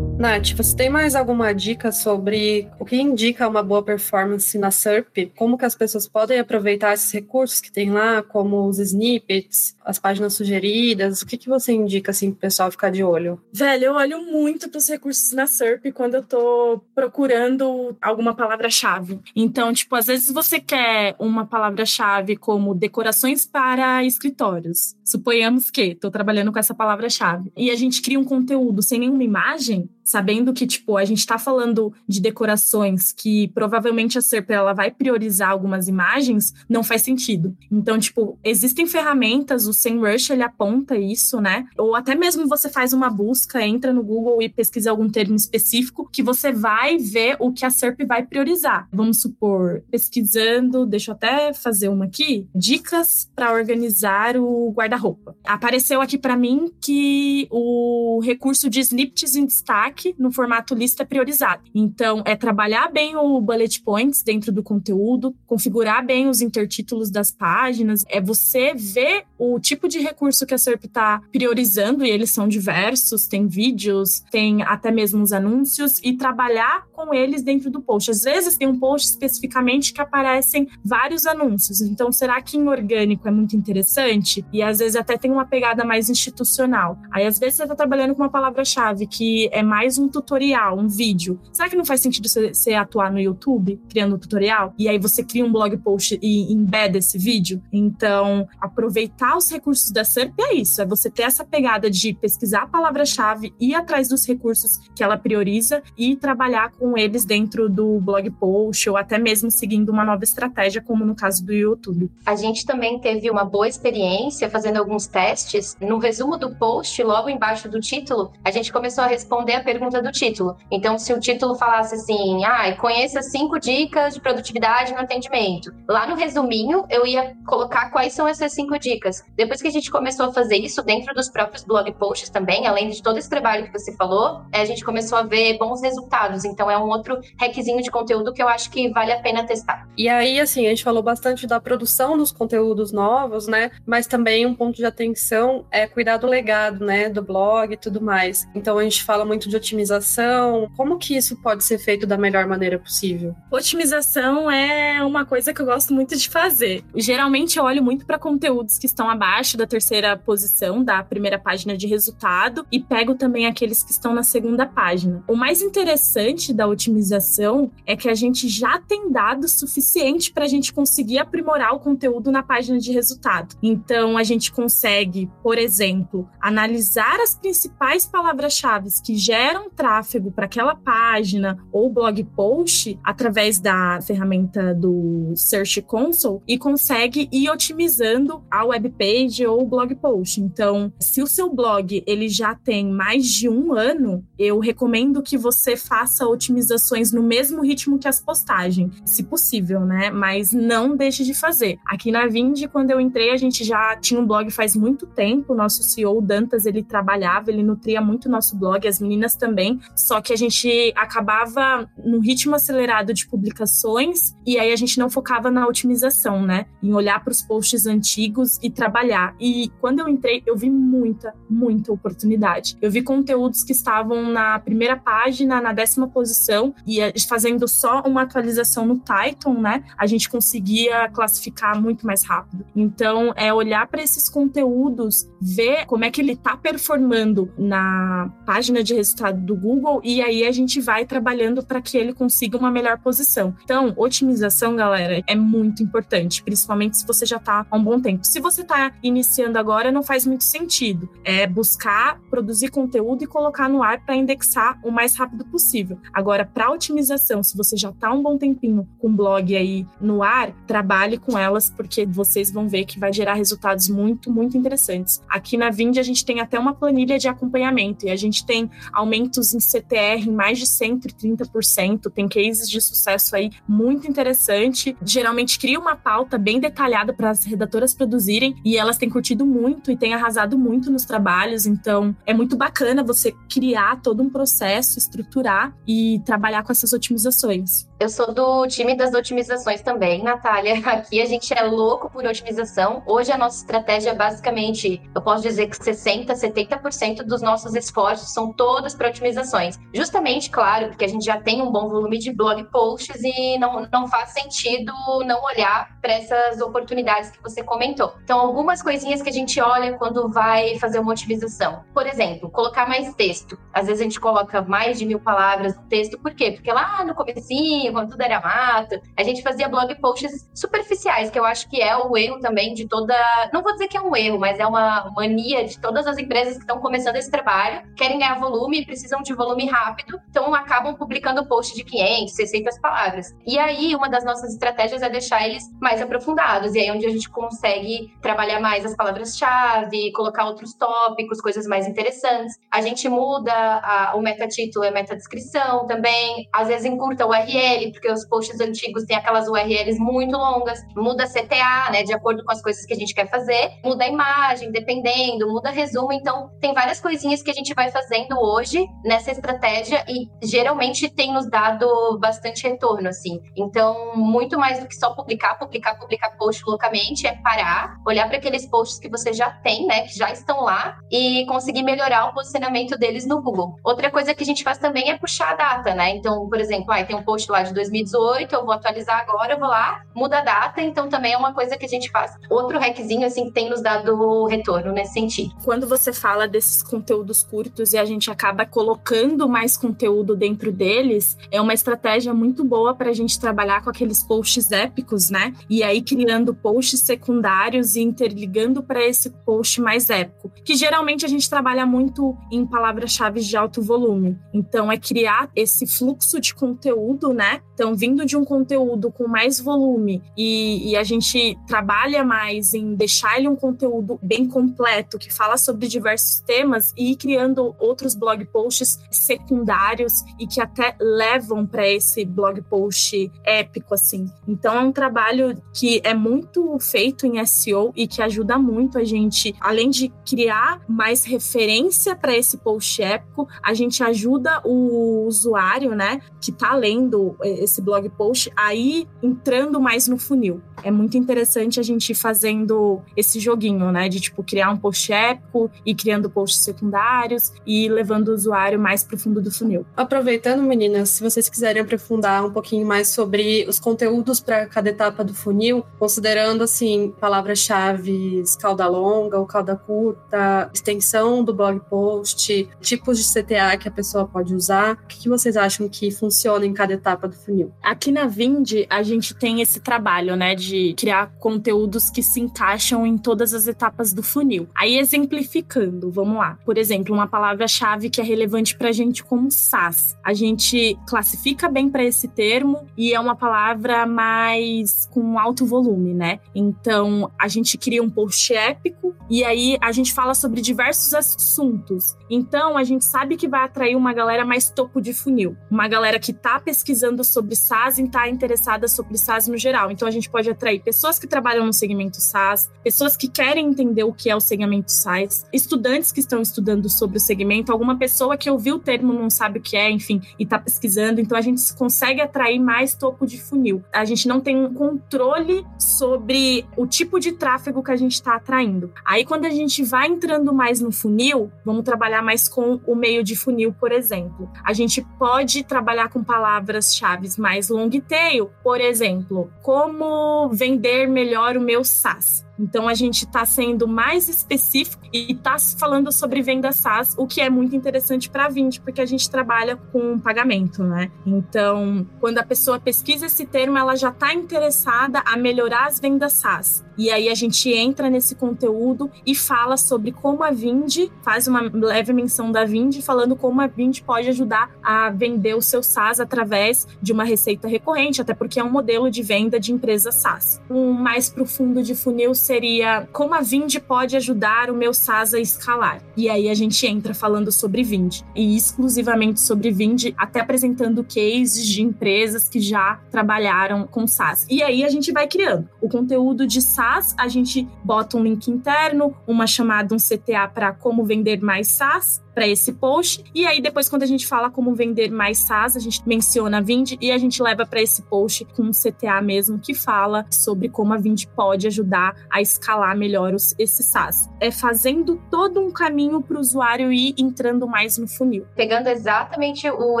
Nath, você tem mais alguma dica sobre o que indica uma boa performance na SERP? Como que as pessoas podem aproveitar esses recursos que tem lá, como os snippets, as páginas sugeridas? O que, que você indica assim o pessoal ficar de olho? Velho, eu olho muito para os recursos na SERP quando eu estou procurando alguma palavra-chave. Então, tipo, às vezes você quer uma palavra-chave como decorações para escritórios. Suponhamos que estou trabalhando com essa palavra-chave. E a gente cria um conteúdo sem nenhuma imagem, sabendo que, tipo, a gente está falando de decorações que provavelmente a SERP ela vai priorizar algumas imagens, não faz sentido. Então, tipo, existem ferramentas, o SEMrush ele aponta isso, né? Ou até mesmo você faz uma busca, entra no Google e pesquisa algum termo específico que você vai ver o que a SERP vai priorizar. Vamos supor, pesquisando, deixa eu até fazer uma aqui, dicas para organizar o guarda-roupa. Apareceu aqui para mim que o recurso de snippets em destaque destaque no formato lista priorizada. Então, é trabalhar bem o bullet points dentro do conteúdo, configurar bem os intertítulos das páginas, é você ver o tipo de recurso que a SERP está priorizando, e eles são diversos, tem vídeos, tem até mesmo os anúncios, e trabalhar com eles dentro do post. Às vezes tem um post especificamente que aparecem vários anúncios, então será que em orgânico é muito interessante? E às vezes até tem uma pegada mais institucional. Aí às vezes você está trabalhando com uma palavra-chave que é mais mais um tutorial, um vídeo. Será que não faz sentido você, atuar no YouTube, criando um tutorial? E aí você cria um blog post e embeda esse vídeo? Então, aproveitar os recursos da SERP é isso, é você ter essa pegada de pesquisar a palavra-chave, ir atrás dos recursos que ela prioriza e trabalhar com eles dentro do blog post ou até mesmo seguindo uma nova estratégia, como no caso do YouTube. A gente também teve uma boa experiência fazendo alguns testes. No resumo do post, logo embaixo do título, a gente começou a responder a pergunta pergunta do título. Então, se o título falasse assim, ah, conheça cinco dicas de produtividade no atendimento. Lá no resuminho, eu ia colocar quais são essas cinco dicas. Depois que a gente começou a fazer isso dentro dos próprios blog posts também, além de todo esse trabalho que você falou, é, a gente começou a ver bons resultados. Então, é um outro requisinho de conteúdo que eu acho que vale a pena testar. E aí, assim, a gente falou bastante da produção dos conteúdos novos, né? Mas também um ponto de atenção é cuidar do legado, né? Do blog e tudo mais. Então, a gente fala muito de otimização? Como que isso pode ser feito da melhor maneira possível? Otimização é uma coisa que eu gosto muito de fazer. Geralmente eu olho muito para conteúdos que estão abaixo da terceira posição da primeira página de resultado e pego também aqueles que estão na segunda página. O mais interessante da otimização é que a gente já tem dados suficiente para a gente conseguir aprimorar o conteúdo na página de resultado. Então a gente consegue, por exemplo, analisar as principais palavras-chave que geram geram tráfego para aquela página ou blog post através da ferramenta do Search Console e consegue ir otimizando a web page ou o blog post. Então, se o seu blog ele já tem mais de um ano, eu recomendo que você faça otimizações no mesmo ritmo que as postagens, se possível, né? Mas não deixe de fazer. Aqui na Vind, quando eu entrei, a gente já tinha um blog faz muito tempo. Nosso CEO Dantas ele trabalhava, ele nutria muito nosso blog, as meninas também, só que a gente acabava num ritmo acelerado de publicações e aí a gente não focava na otimização, né? Em olhar para os posts antigos e trabalhar. E quando eu entrei, eu vi muita, muita oportunidade. Eu vi conteúdos que estavam na primeira página, na décima posição, e fazendo só uma atualização no Titan, né? A gente conseguia classificar muito mais rápido. Então, é olhar para esses conteúdos, ver como é que ele está performando na página de resultados resultado do Google e aí a gente vai trabalhando para que ele consiga uma melhor posição. Então, otimização, galera, é muito importante, principalmente se você já está há um bom tempo. Se você está iniciando agora, não faz muito sentido. É buscar produzir conteúdo e colocar no ar para indexar o mais rápido possível. Agora, para otimização, se você já está um bom tempinho com blog aí no ar, trabalhe com elas porque vocês vão ver que vai gerar resultados muito, muito interessantes. Aqui na Vind a gente tem até uma planilha de acompanhamento e a gente tem aumentos em CTR em mais de 130%, tem cases de sucesso aí muito interessante. Geralmente cria uma pauta bem detalhada para as redatoras produzirem e elas têm curtido muito e têm arrasado muito nos trabalhos, então é muito bacana você criar todo um processo, estruturar e trabalhar com essas otimizações. Eu sou do time das otimizações também, Natália. [laughs] Aqui a gente é louco por otimização. Hoje a nossa estratégia é basicamente, eu posso dizer que 60%, 70% dos nossos esforços são todos otimizações. Justamente, claro, porque a gente já tem um bom volume de blog posts e não, não faz sentido não olhar para essas oportunidades que você comentou. Então, algumas coisinhas que a gente olha quando vai fazer uma otimização. Por exemplo, colocar mais texto. Às vezes a gente coloca mais de mil palavras no texto. Por quê? Porque lá no comecinho quando tudo era mato. A gente fazia blog posts superficiais, que eu acho que é o erro também de toda. Não vou dizer que é um erro, mas é uma mania de todas as empresas que estão começando esse trabalho, querem ganhar volume, precisam de volume rápido, então acabam publicando post de 500, 600 palavras. E aí, uma das nossas estratégias é deixar eles mais aprofundados, e aí é onde a gente consegue trabalhar mais as palavras-chave, colocar outros tópicos, coisas mais interessantes. A gente muda a, o meta-título e a meta-descrição também, às vezes encurta o URL, porque os posts antigos têm aquelas URLs muito longas, muda CTA, né, de acordo com as coisas que a gente quer fazer, muda a imagem, dependendo, muda resumo, então tem várias coisinhas que a gente vai fazendo hoje nessa estratégia e geralmente tem nos dado bastante retorno, assim. Então, muito mais do que só publicar, publicar, publicar post loucamente, é parar, olhar para aqueles posts que você já tem, né, que já estão lá e conseguir melhorar o posicionamento deles no Google. Outra coisa que a gente faz também é puxar a data, né? Então, por exemplo, ah, tem um post lá de 2018, eu vou atualizar agora, eu vou lá, muda a data, então também é uma coisa que a gente faz. Outro hackzinho, assim, que tem nos dado retorno nesse sentido. Quando você fala desses conteúdos curtos e a gente acaba colocando mais conteúdo dentro deles, é uma estratégia muito boa para a gente trabalhar com aqueles posts épicos, né? E aí criando posts secundários e interligando para esse post mais épico, que geralmente a gente trabalha muito em palavras-chave de alto volume. Então é criar esse fluxo de conteúdo, né? Então, vindo de um conteúdo com mais volume e, e, a gente trabalha mais em deixar ele um conteúdo bem completo, que fala sobre diversos temas e ir criando outros blog posts secundários e que até levam para esse blog post épico, assim. Então, é um trabalho que é muito feito em SEO e que ajuda muito a gente, além de criar mais referência para esse post épico, a gente ajuda o usuário, né, que está lendo esse blog post aí entrando mais no funil. É muito interessante a gente fazendo esse joguinho, né? De tipo criar um post épico e criando posts secundários e levando o usuário mais pro fundo do funil. Aproveitando, meninas, se vocês quiserem aprofundar um pouquinho mais sobre os conteúdos para cada etapa do funil, considerando assim palavras-chave cauda longa ou cauda curta, extensão do blog post, tipos de CTA que a pessoa pode usar, o que vocês acham que funciona em cada etapa? etapa do funil. Aqui na Vind, a gente tem esse trabalho, né, de criar conteúdos que se encaixam em todas as etapas do funil. Aí, exemplificando, vamos lá. Por exemplo, uma palavra-chave que é relevante para a gente como SaaS. A gente classifica bem para esse termo e é uma palavra mais com alto volume, né? Então, a gente cria um post épico e aí a gente fala sobre diversos assuntos. Então, a gente sabe que vai atrair uma galera mais topo de funil, uma galera que tá pesquisando pesquisando sobre SaaS e está interessada sobre SaaS no geral. Então a gente pode atrair pessoas que trabalham no segmento SaaS, pessoas que querem entender o que é o segmento SaaS, estudantes que estão estudando sobre o segmento, alguma pessoa que ouviu o termo não sabe o que é, enfim, e está pesquisando. Então a gente consegue atrair mais topo de funil. A gente não tem um controle sobre o tipo de tráfego que a gente está atraindo. Aí quando a gente vai entrando mais no funil, vamos trabalhar mais com o meio de funil, por exemplo. A gente pode trabalhar com palavras chaves mais long tail, por exemplo, como vender melhor o meu SaaS. Então a gente está sendo mais específico e está falando sobre venda SaaS, o que é muito interessante para a Vind, porque a gente trabalha com pagamento, né? Então, quando a pessoa pesquisa esse termo, ela já está interessada a melhorar as vendas SaaS. E aí a gente entra nesse conteúdo e fala sobre como a Vind faz uma leve menção da Vind, falando como a Vind pode ajudar a vender o seu SaaS através de uma receita recorrente, até porque é um modelo de venda de empresa SaaS. Um mais profundo de funil seria como a Vind pode ajudar o meu SaaS a escalar. E aí a gente entra falando sobre Vind e exclusivamente sobre Vind, até apresentando cases de empresas que já trabalharam com SaaS. E aí a gente vai criando o conteúdo de SaaS a gente bota um link interno, uma chamada, um CTA para como vender mais SaaS para esse post. E aí, depois, quando a gente fala como vender mais SaaS, a gente menciona a Vind e a gente leva para esse post com um CTA mesmo que fala sobre como a Vind pode ajudar a escalar melhor os, esse SaaS. É fazendo todo um caminho para o usuário ir entrando mais no funil. Pegando exatamente o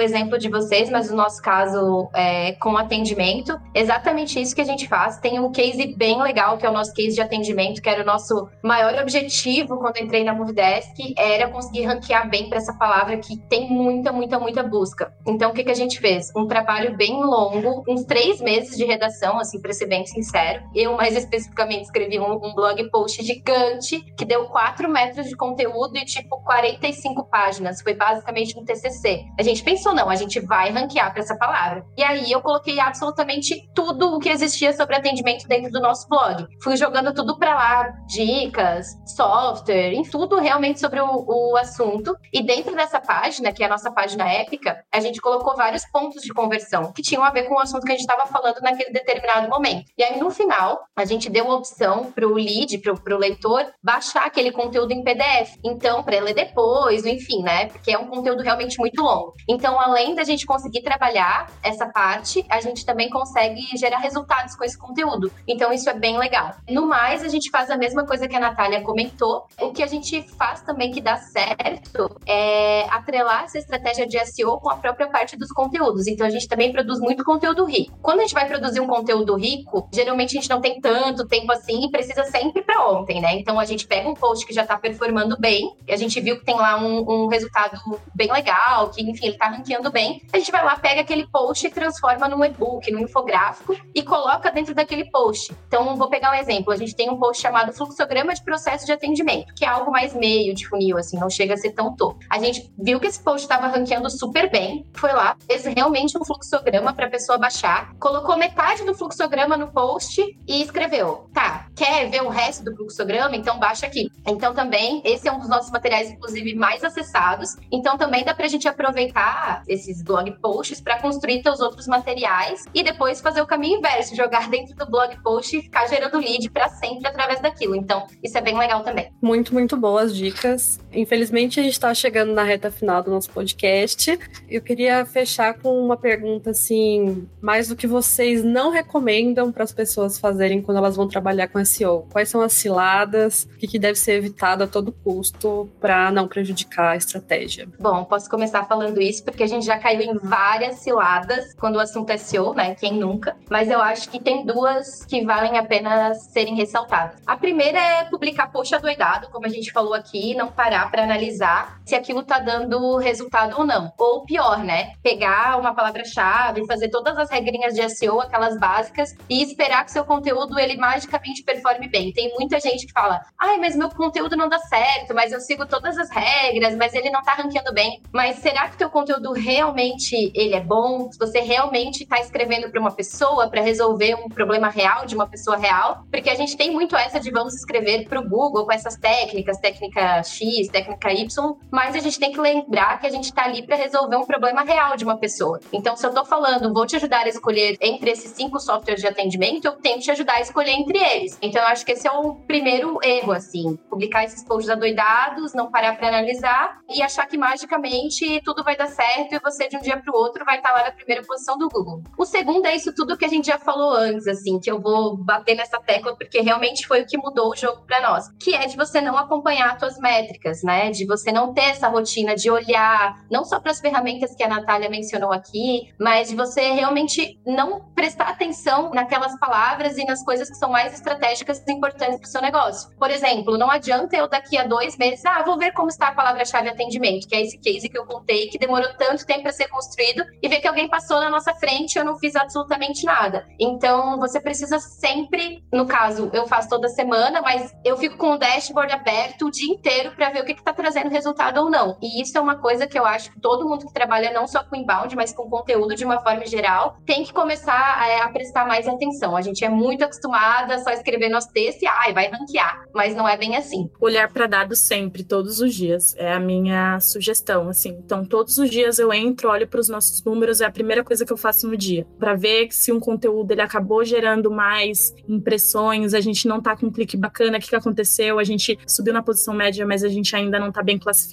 exemplo de vocês, mas no nosso caso é, com atendimento, exatamente isso que a gente faz. Tem um case bem legal, que é o nosso case de atendimento, que era o nosso maior objetivo quando entrei na Movidesk, era conseguir ranquear bem para essa palavra que tem muita, muita, muita busca. Então, o que, que a gente fez? Um trabalho bem longo, uns três meses de redação, assim, para ser bem sincero. Eu, mais especificamente, escrevi um, um blog post gigante que deu quatro metros de conteúdo e, tipo, 45 páginas. Foi basicamente um TCC. A gente pensou, não, a gente vai ranquear para essa palavra. E aí, eu coloquei absolutamente tudo o que existia sobre atendimento dentro do nosso blog. Fui jogando tudo para lá, dicas, software, em tudo realmente sobre o, o assunto. E dentro dessa página, que é a nossa página épica, a gente colocou vários pontos de conversão que tinham a ver com o assunto que a gente estava falando naquele determinado momento. E aí, no final, a gente deu a opção para o lead, para o leitor, baixar aquele conteúdo em PDF. Então, para ler depois, enfim, né? Porque é um conteúdo realmente muito longo. Então, além da gente conseguir trabalhar essa parte, a gente também consegue gerar resultados com esse conteúdo. Então, isso é bem legal. No mais, a gente faz a mesma coisa que a Natália comentou. O que a gente faz também que dá certo é atrelar essa estratégia de SEO com a própria parte dos conteúdos. Então a gente também produz muito conteúdo rico. Quando a gente vai produzir um conteúdo rico, geralmente a gente não tem tanto tempo assim e precisa sempre para ontem, né? Então a gente pega um post que já tá performando bem, a gente viu que tem lá um, um resultado bem legal, que enfim, ele tá ranqueando bem. A gente vai lá, pega aquele post e transforma num e-book, num infográfico e coloca dentro daquele post. Então vou pegar um exemplo. A gente tem um post chamado fluxograma de processo de atendimento, que é algo mais meio de funil, assim, não chega a ser tão a gente viu que esse post estava ranqueando super bem, foi lá, fez realmente um fluxograma para a pessoa baixar, colocou metade do fluxograma no post e escreveu: tá, quer ver o resto do fluxograma? Então baixa aqui. Então também, esse é um dos nossos materiais, inclusive, mais acessados. Então também dá para a gente aproveitar esses blog posts para construir seus outros materiais e depois fazer o caminho inverso, [laughs] jogar dentro do blog post e ficar gerando lead para sempre através daquilo. Então, isso é bem legal também. Muito, muito boas dicas. Infelizmente, a gente está chegando na reta final do nosso podcast. Eu queria fechar com uma pergunta assim, mais do que vocês não recomendam para as pessoas fazerem quando elas vão trabalhar com SEO. Quais são as ciladas? O que, que deve ser evitado a todo custo para não prejudicar a estratégia? Bom, posso começar falando isso porque a gente já caiu em várias ciladas quando o assunto é SEO, né? Quem nunca? Mas eu acho que tem duas que valem a pena serem ressaltadas. A primeira é publicar post adoidado, como a gente falou aqui, não parar para analisar se aquilo tá dando resultado ou não. Ou pior, né? Pegar uma palavra-chave, fazer todas as regrinhas de SEO, aquelas básicas, e esperar que seu conteúdo ele magicamente performe bem. Tem muita gente que fala: "Ai, mas meu conteúdo não dá certo, mas eu sigo todas as regras, mas ele não tá ranqueando bem". Mas será que teu conteúdo realmente ele é bom? Se você realmente tá escrevendo para uma pessoa para resolver um problema real de uma pessoa real? Porque a gente tem muito essa de vamos escrever para o Google com essas técnicas, técnica X, técnica Y, mas a gente tem que lembrar que a gente está ali para resolver um problema real de uma pessoa. Então, se eu estou falando, vou te ajudar a escolher entre esses cinco softwares de atendimento, eu tenho que te ajudar a escolher entre eles. Então, eu acho que esse é o primeiro erro, assim, publicar esses posts adoidados, não parar para analisar e achar que magicamente tudo vai dar certo e você de um dia para o outro vai estar tá lá na primeira posição do Google. O segundo é isso tudo que a gente já falou antes, assim, que eu vou bater nessa tecla porque realmente foi o que mudou o jogo para nós, que é de você não acompanhar as suas métricas, né? De você não ter essa rotina de olhar, não só para as ferramentas que a Natália mencionou aqui, mas de você realmente não prestar atenção naquelas palavras e nas coisas que são mais estratégicas e importantes para o seu negócio. Por exemplo, não adianta eu daqui a dois meses, ah, vou ver como está a palavra-chave atendimento, que é esse case que eu contei, que demorou tanto tempo para ser construído, e ver que alguém passou na nossa frente e eu não fiz absolutamente nada. Então, você precisa sempre, no caso, eu faço toda semana, mas eu fico com o dashboard aberto o dia inteiro para ver o que está trazendo resultado ou não. E isso é uma coisa que eu acho que todo mundo que trabalha não só com inbound, mas com conteúdo de uma forma geral, tem que começar a, a prestar mais atenção. A gente é muito acostumada a só escrever nosso texto e ai, vai ranquear, mas não é bem assim. Olhar para dados sempre, todos os dias, é a minha sugestão, assim. Então, todos os dias eu entro, olho para os nossos números, é a primeira coisa que eu faço no dia, para ver se um conteúdo ele acabou gerando mais impressões, a gente não tá com um clique bacana, o que, que aconteceu? A gente subiu na posição média, mas a gente ainda não tá bem classificado,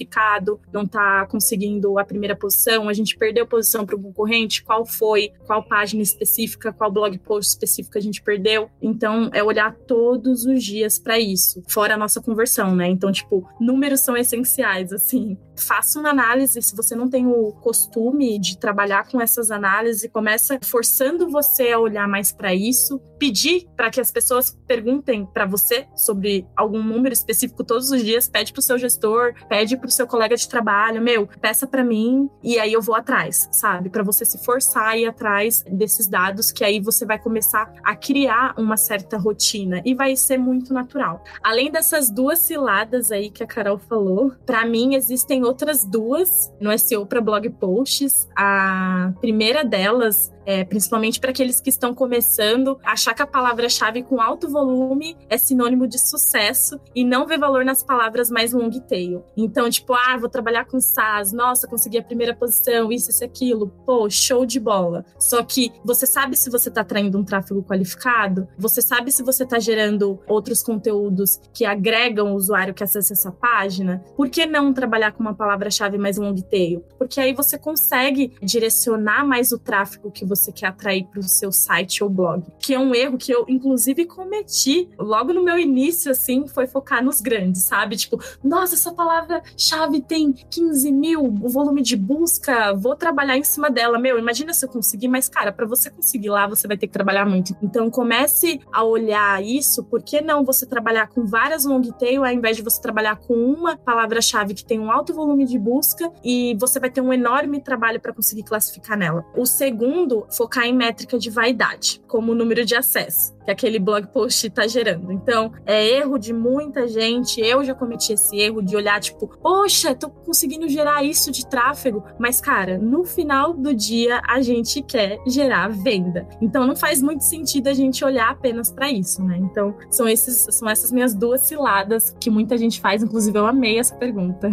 não tá conseguindo a primeira posição, a gente perdeu posição para o concorrente, qual foi, qual página específica, qual blog post específico a gente perdeu. Então, é olhar todos os dias para isso, fora a nossa conversão, né? Então, tipo, números são essenciais, assim. Faça uma análise, se você não tem o costume de trabalhar com essas análises, começa forçando você a olhar mais para isso, pedir para que as pessoas perguntem para você sobre algum número específico todos os dias, pede para o seu gestor, pede para o seu colega de trabalho, meu, peça para mim e aí eu vou atrás, sabe? Para você se forçar a ir atrás desses dados, que aí você vai começar a criar uma certa rotina e vai ser muito natural. Além dessas duas ciladas aí que a Carol falou, para mim existem outras duas no SEO para blog posts. A primeira delas é, principalmente para aqueles que estão começando, achar que a palavra-chave com alto volume é sinônimo de sucesso e não ver valor nas palavras mais long tail. Então, tipo, ah, vou trabalhar com SaaS, nossa, consegui a primeira posição, isso, isso, aquilo, pô, show de bola. Só que você sabe se você está atraindo um tráfego qualificado, você sabe se você está gerando outros conteúdos que agregam o usuário que acessa essa página, por que não trabalhar com uma palavra-chave mais long tail? Porque aí você consegue direcionar mais o tráfego que você quer atrair para o seu site ou blog. Que é um erro que eu, inclusive, cometi logo no meu início, assim, foi focar nos grandes, sabe? Tipo, nossa, essa palavra-chave tem 15 mil, o volume de busca, vou trabalhar em cima dela. Meu, imagina se eu conseguir, mas, cara, para você conseguir lá, você vai ter que trabalhar muito. Então, comece a olhar isso, por que não você trabalhar com várias long tail, ao invés de você trabalhar com uma palavra-chave que tem um alto volume de busca e você vai ter um enorme trabalho para conseguir classificar nela. O segundo focar em métrica de vaidade, como o número de acesso que aquele blog post está gerando. Então, é erro de muita gente. Eu já cometi esse erro de olhar, tipo, poxa, tô conseguindo gerar isso de tráfego. Mas, cara, no final do dia, a gente quer gerar venda. Então, não faz muito sentido a gente olhar apenas para isso, né? Então, são, esses, são essas minhas duas ciladas que muita gente faz. Inclusive, eu amei essa pergunta.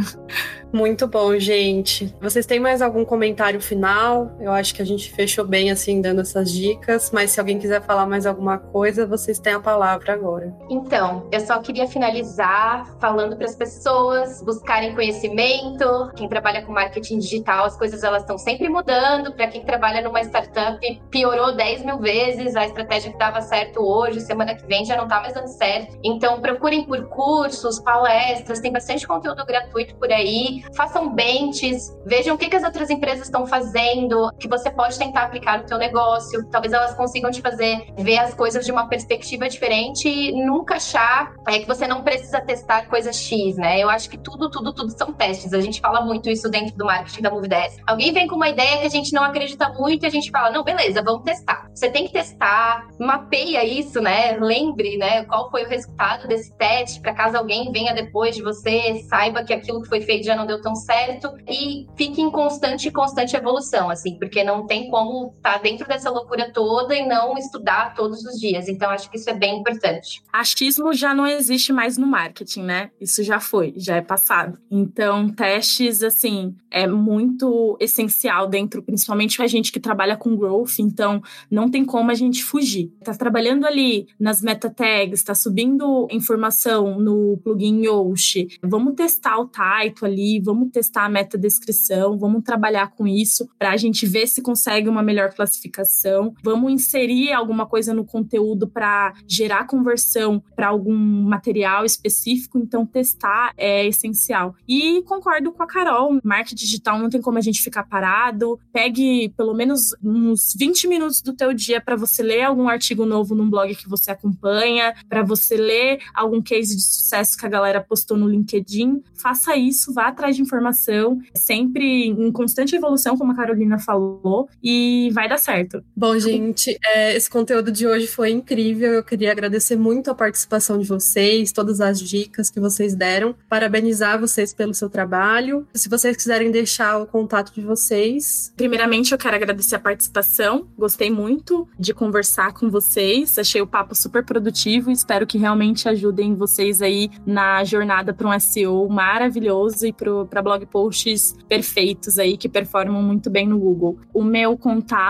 Muito bom, gente. Vocês têm mais algum comentário final? Eu acho que a gente fechou bem, assim, dando essas dicas. Mas se alguém quiser falar mais alguma coisa, vocês têm a palavra agora. Então, eu só queria finalizar falando para as pessoas buscarem conhecimento. Quem trabalha com marketing digital, as coisas elas estão sempre mudando. Para quem trabalha numa startup, piorou 10 mil vezes. A estratégia que dava certo hoje, semana que vem já não está mais dando certo. Então, procurem por cursos, palestras, tem bastante conteúdo gratuito por aí. Façam benches, vejam o que, que as outras empresas estão fazendo, que você pode tentar aplicar no seu negócio. Talvez elas consigam te fazer ver as coisas de uma perspectiva diferente e nunca achar é, que você não precisa testar coisa X, né? Eu acho que tudo, tudo, tudo são testes. A gente fala muito isso dentro do marketing da Move 10. Alguém vem com uma ideia que a gente não acredita muito e a gente fala, não, beleza, vamos testar. Você tem que testar, mapeia isso, né? Lembre, né, qual foi o resultado desse teste, para caso alguém venha depois de você, saiba que aquilo que foi feito já não deu tão certo e fique em constante, constante evolução, assim, porque não tem como estar tá dentro dessa loucura toda e não estudar todos os dias. Então, acho que isso é bem importante. Achismo já não existe mais no marketing, né? Isso já foi, já é passado. Então, testes, assim, é muito essencial dentro, principalmente a gente que trabalha com growth. Então, não tem como a gente fugir. Tá trabalhando ali nas meta tags, tá subindo informação no plugin Yoast. Vamos testar o title ali, vamos testar a meta descrição, vamos trabalhar com isso para a gente ver se consegue uma melhor melhor classificação. Vamos inserir alguma coisa no conteúdo para gerar conversão para algum material específico, então testar é essencial. E concordo com a Carol, marketing digital não tem como a gente ficar parado. Pegue pelo menos uns 20 minutos do teu dia para você ler algum artigo novo num blog que você acompanha, para você ler algum case de sucesso que a galera postou no LinkedIn. Faça isso, vá atrás de informação, sempre em constante evolução, como a Carolina falou, e vai dar certo. Bom, gente, é, esse conteúdo de hoje foi incrível. Eu queria agradecer muito a participação de vocês, todas as dicas que vocês deram, parabenizar vocês pelo seu trabalho. Se vocês quiserem deixar o contato de vocês. Primeiramente, eu quero agradecer a participação. Gostei muito de conversar com vocês. Achei o papo super produtivo. Espero que realmente ajudem vocês aí na jornada para um SEO maravilhoso e para blog posts perfeitos aí que performam muito bem no Google. O meu contato,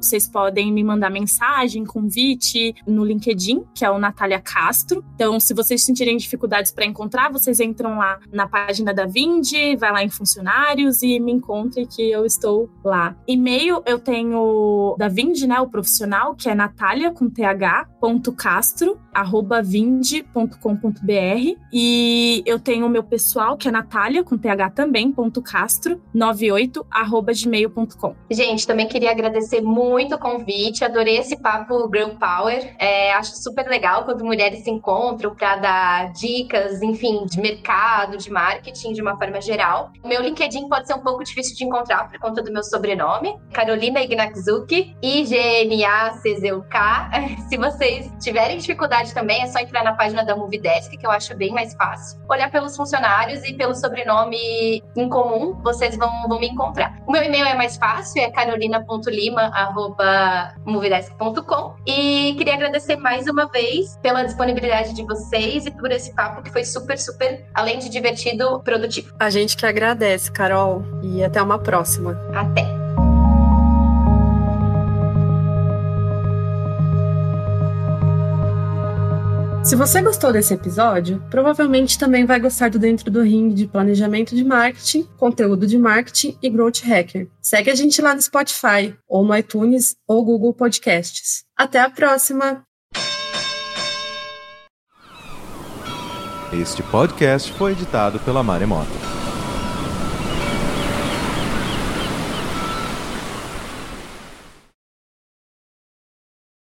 vocês podem me mandar mensagem, convite no LinkedIn, que é o Natália Castro. Então, se vocês sentirem dificuldades para encontrar, vocês entram lá na página da Vindi, vai lá em funcionários e me encontre que eu estou lá. E-mail eu tenho da Vindi, né, o profissional, que é natalia com th, ponto castro, arroba vindi.com.br e eu tenho o meu pessoal, que é natalia com th também, ponto castro, 98, arroba gmail.com. Gente, também queria agradecer muito o convite, adorei esse papo Girl Power, é, acho super legal quando mulheres se encontram para dar dicas, enfim, de mercado, de marketing, de uma forma geral. O meu LinkedIn pode ser um pouco difícil de encontrar por conta do meu sobrenome, Carolina Ignakzuki, I-G-N-A-C-Z-U-K. [laughs] Se vocês tiverem dificuldade também, é só entrar na página da Movidesk, que eu acho bem mais fácil. Olhar pelos funcionários e pelo sobrenome em comum, vocês vão, vão me encontrar. O meu e-mail é mais fácil, é carolina.lima.movidesk.com. E queria agradecer mais uma vez pela disponibilidade de vocês e por esse papo que foi super, super, além de divertido, produtivo. A gente que agradece, Carol, e até uma próxima. Até! Se você gostou desse episódio, provavelmente também vai gostar do Dentro do Ring de planejamento de marketing, conteúdo de marketing e growth hacker. Segue a gente lá no Spotify, ou no iTunes ou Google Podcasts. Até a próxima! Este podcast foi editado pela Maremoto.